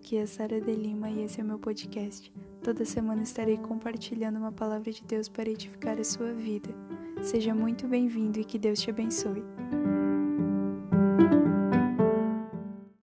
aqui é Sara de Lima e esse é o meu podcast. Toda semana estarei compartilhando uma palavra de Deus para edificar a sua vida. Seja muito bem-vindo e que Deus te abençoe.